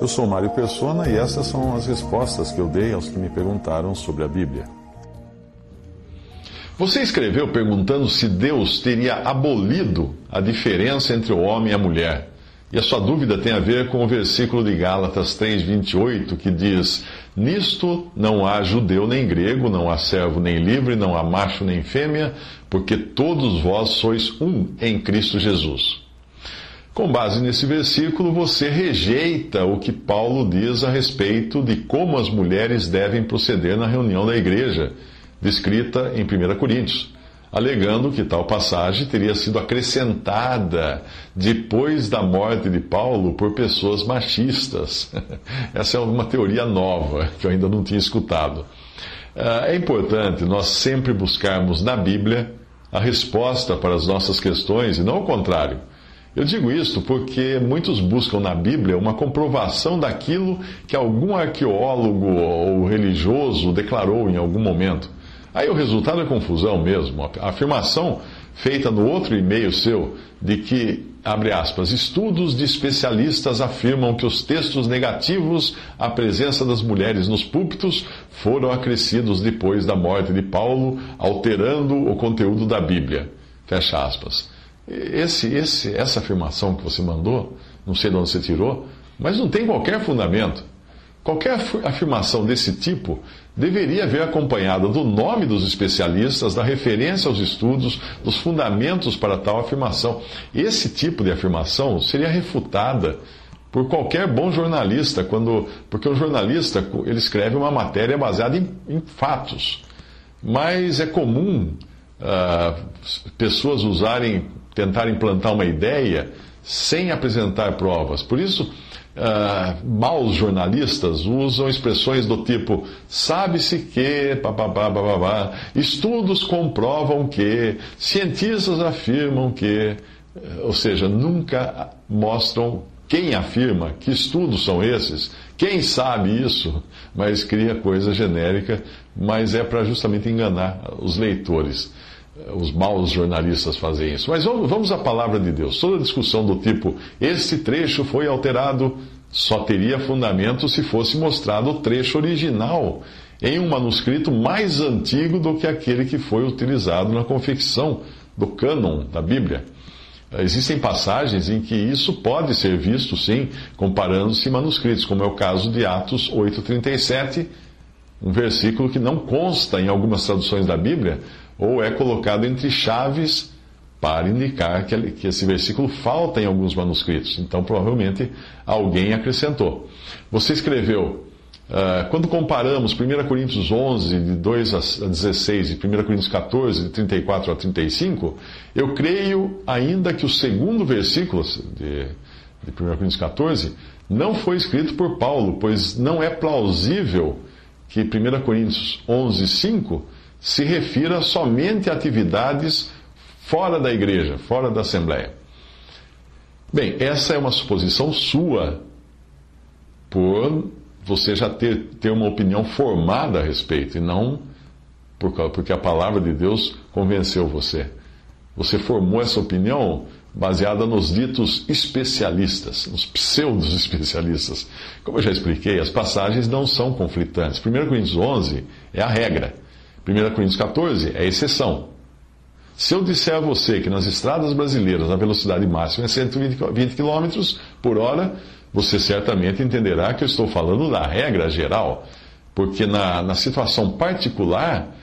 Eu sou Mário Persona e essas são as respostas que eu dei aos que me perguntaram sobre a Bíblia. Você escreveu perguntando se Deus teria abolido a diferença entre o homem e a mulher. E a sua dúvida tem a ver com o versículo de Gálatas 3:28 que diz: Nisto não há judeu nem grego, não há servo nem livre, não há macho nem fêmea, porque todos vós sois um em Cristo Jesus. Com base nesse versículo, você rejeita o que Paulo diz a respeito de como as mulheres devem proceder na reunião da igreja, descrita em 1 Coríntios, alegando que tal passagem teria sido acrescentada depois da morte de Paulo por pessoas machistas. Essa é uma teoria nova que eu ainda não tinha escutado. É importante nós sempre buscarmos na Bíblia a resposta para as nossas questões e não o contrário. Eu digo isto porque muitos buscam na Bíblia uma comprovação daquilo que algum arqueólogo ou religioso declarou em algum momento. Aí o resultado é confusão mesmo. A afirmação feita no outro e-mail seu de que, abre aspas, estudos de especialistas afirmam que os textos negativos à presença das mulheres nos púlpitos foram acrescidos depois da morte de Paulo, alterando o conteúdo da Bíblia. Fecha aspas. Esse, esse, essa afirmação que você mandou, não sei de onde você tirou, mas não tem qualquer fundamento. Qualquer afirmação desse tipo deveria vir acompanhada do nome dos especialistas, da referência aos estudos, dos fundamentos para tal afirmação. Esse tipo de afirmação seria refutada por qualquer bom jornalista, quando, porque o jornalista ele escreve uma matéria baseada em, em fatos. Mas é comum uh, pessoas usarem tentar implantar uma ideia sem apresentar provas. Por isso, uh, maus jornalistas usam expressões do tipo: sabe-se que, papapá, papapá, estudos comprovam que, cientistas afirmam que. Ou seja, nunca mostram quem afirma, que estudos são esses, quem sabe isso, mas cria coisa genérica, mas é para justamente enganar os leitores os maus jornalistas fazem isso. Mas vamos à palavra de Deus. Toda discussão do tipo, esse trecho foi alterado, só teria fundamento se fosse mostrado o trecho original em um manuscrito mais antigo do que aquele que foi utilizado na confecção do cânon da Bíblia. Existem passagens em que isso pode ser visto, sim, comparando-se manuscritos, como é o caso de Atos 8,37, um versículo que não consta em algumas traduções da Bíblia, ou é colocado entre chaves para indicar que, esse versículo falta em alguns manuscritos. Então, provavelmente, alguém acrescentou. Você escreveu, uh, quando comparamos 1 Coríntios 11, de 2 a 16, e 1 Coríntios 14, de 34 a 35, eu creio ainda que o segundo versículo de, de 1 Coríntios 14 não foi escrito por Paulo, pois não é plausível que 1 Coríntios 11, 5 se refira somente a atividades fora da igreja, fora da Assembleia. Bem, essa é uma suposição sua, por você já ter, ter uma opinião formada a respeito, e não por, porque a palavra de Deus convenceu você. Você formou essa opinião baseada nos ditos especialistas, nos pseudos especialistas. Como eu já expliquei, as passagens não são conflitantes. 1 Coríntios 11 é a regra. 1 Coríntios 14 é exceção. Se eu disser a você que nas estradas brasileiras a velocidade máxima é 120 km por hora, você certamente entenderá que eu estou falando da regra geral, porque na, na situação particular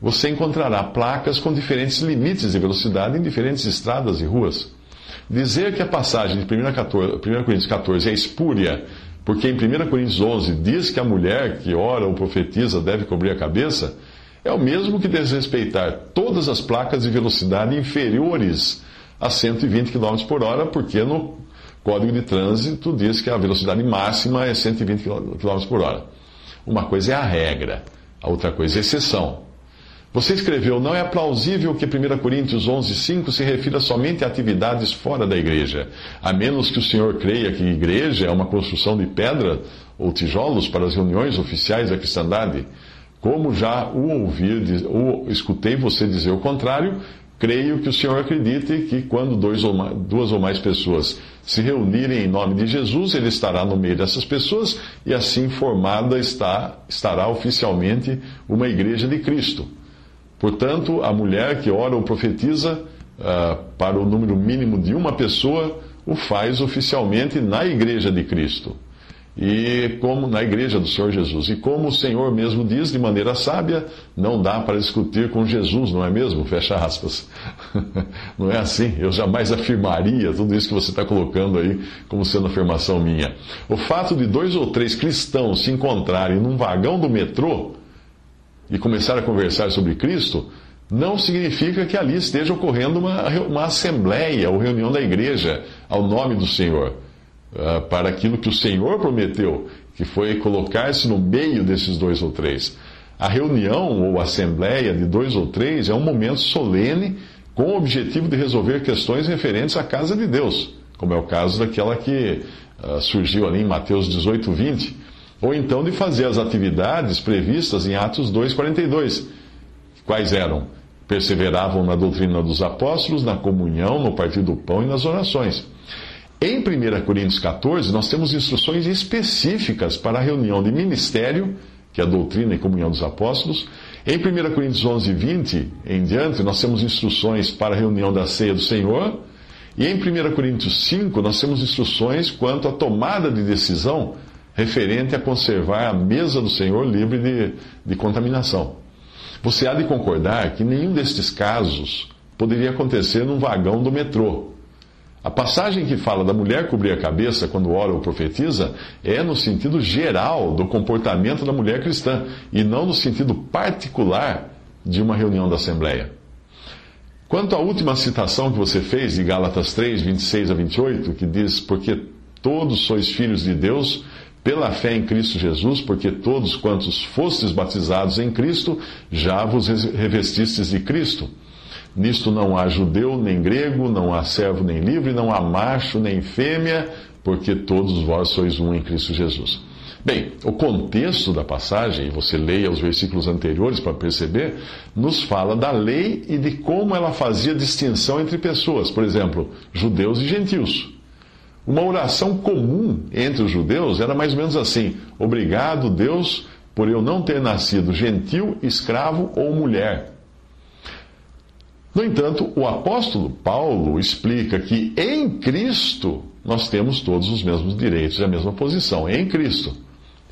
você encontrará placas com diferentes limites de velocidade em diferentes estradas e ruas. Dizer que a passagem de 1, 14, 1 Coríntios 14 é espúria, porque em 1 Coríntios 11 diz que a mulher que ora ou profetiza deve cobrir a cabeça, é o mesmo que desrespeitar todas as placas de velocidade inferiores a 120 km por hora, porque no Código de Trânsito diz que a velocidade máxima é 120 km por hora. Uma coisa é a regra, a outra coisa é a exceção. Você escreveu, não é plausível que 1 Coríntios 11,5 se refira somente a atividades fora da igreja, a menos que o senhor creia que igreja é uma construção de pedra ou tijolos para as reuniões oficiais da cristandade. Como já o ouvi, ou escutei você dizer o contrário, creio que o senhor acredite que quando dois ou mais, duas ou mais pessoas se reunirem em nome de Jesus, ele estará no meio dessas pessoas e assim formada está, estará oficialmente uma igreja de Cristo. Portanto, a mulher que ora ou profetiza uh, para o número mínimo de uma pessoa, o faz oficialmente na igreja de Cristo. E como na igreja do Senhor Jesus. E como o Senhor mesmo diz de maneira sábia, não dá para discutir com Jesus, não é mesmo? Fecha aspas. não é assim. Eu jamais afirmaria tudo isso que você está colocando aí como sendo afirmação minha. O fato de dois ou três cristãos se encontrarem num vagão do metrô e começar a conversar sobre Cristo, não significa que ali esteja ocorrendo uma, uma assembleia ou reunião da igreja ao nome do Senhor, uh, para aquilo que o Senhor prometeu, que foi colocar-se no meio desses dois ou três. A reunião ou assembleia de dois ou três é um momento solene com o objetivo de resolver questões referentes à casa de Deus, como é o caso daquela que uh, surgiu ali em Mateus 18, 20 ou então de fazer as atividades previstas em Atos 2,42. Quais eram? Perseveravam na doutrina dos apóstolos, na comunhão, no partir do pão e nas orações. Em 1 Coríntios 14, nós temos instruções específicas para a reunião de ministério, que é a doutrina e comunhão dos apóstolos. Em 1 Coríntios 11, 20 em diante, nós temos instruções para a reunião da ceia do Senhor. E em 1 Coríntios 5, nós temos instruções quanto à tomada de decisão referente a conservar a mesa do Senhor livre de, de contaminação. Você há de concordar que nenhum destes casos poderia acontecer num vagão do metrô. A passagem que fala da mulher cobrir a cabeça quando ora ou profetiza é no sentido geral do comportamento da mulher cristã e não no sentido particular de uma reunião da Assembleia. Quanto à última citação que você fez de Gálatas 3, 26 a 28, que diz: Porque todos sois filhos de Deus pela fé em Cristo Jesus, porque todos quantos fostes batizados em Cristo, já vos revestistes de Cristo. Nisto não há judeu nem grego, não há servo nem livre, não há macho nem fêmea, porque todos vós sois um em Cristo Jesus. Bem, o contexto da passagem, você leia os versículos anteriores para perceber, nos fala da lei e de como ela fazia distinção entre pessoas, por exemplo, judeus e gentios. Uma oração comum entre os judeus era mais ou menos assim: Obrigado, Deus, por eu não ter nascido gentil, escravo ou mulher. No entanto, o apóstolo Paulo explica que em Cristo nós temos todos os mesmos direitos e a mesma posição. Em Cristo.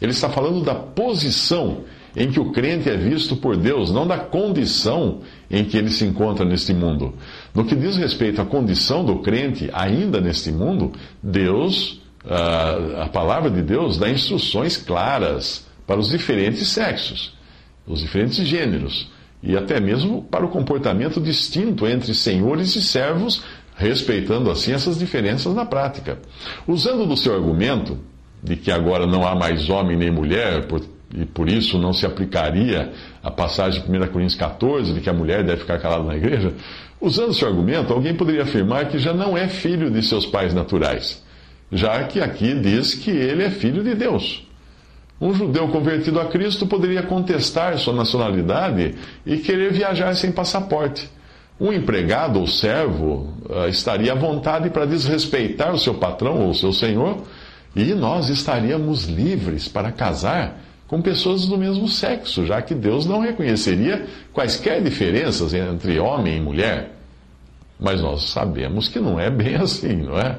Ele está falando da posição em que o crente é visto por Deus, não da condição em que ele se encontra neste mundo. No que diz respeito à condição do crente ainda neste mundo, Deus, a palavra de Deus dá instruções claras para os diferentes sexos, os diferentes gêneros, e até mesmo para o comportamento distinto entre senhores e servos, respeitando assim essas diferenças na prática. Usando do seu argumento de que agora não há mais homem nem mulher, por e por isso não se aplicaria a passagem de 1 Coríntios 14, de que a mulher deve ficar calada na igreja, usando esse argumento, alguém poderia afirmar que já não é filho de seus pais naturais, já que aqui diz que ele é filho de Deus. Um judeu convertido a Cristo poderia contestar sua nacionalidade e querer viajar sem passaporte. Um empregado ou servo uh, estaria à vontade para desrespeitar o seu patrão ou o seu senhor, e nós estaríamos livres para casar com pessoas do mesmo sexo, já que Deus não reconheceria quaisquer diferenças entre homem e mulher. Mas nós sabemos que não é bem assim, não é?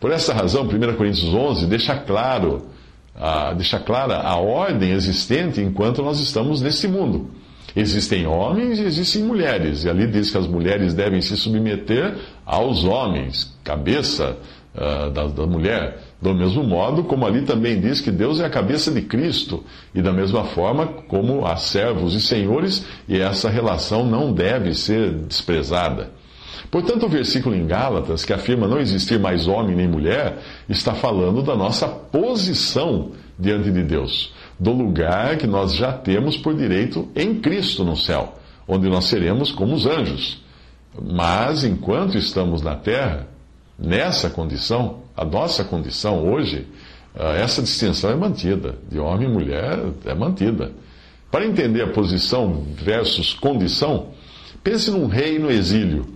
Por essa razão, 1 Coríntios 11 deixa claro, a, deixa clara a ordem existente enquanto nós estamos nesse mundo. Existem homens e existem mulheres, e ali diz que as mulheres devem se submeter aos homens, cabeça uh, da, da mulher. Do mesmo modo, como ali também diz que Deus é a cabeça de Cristo, e da mesma forma como há servos e senhores, e essa relação não deve ser desprezada. Portanto, o versículo em Gálatas, que afirma não existir mais homem nem mulher, está falando da nossa posição diante de Deus, do lugar que nós já temos por direito em Cristo no céu, onde nós seremos como os anjos. Mas enquanto estamos na terra, nessa condição, a nossa condição hoje, ah, essa distinção é mantida, de homem e mulher é mantida. Para entender a posição versus condição, pense num rei no exílio.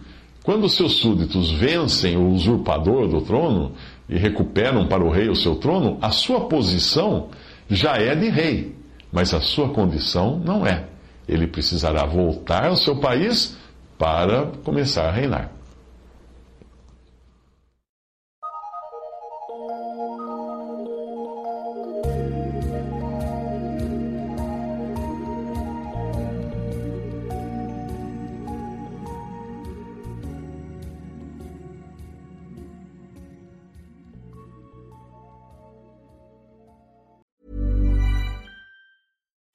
Quando seus súditos vencem o usurpador do trono e recuperam para o rei o seu trono, a sua posição já é de rei, mas a sua condição não é. Ele precisará voltar ao seu país para começar a reinar.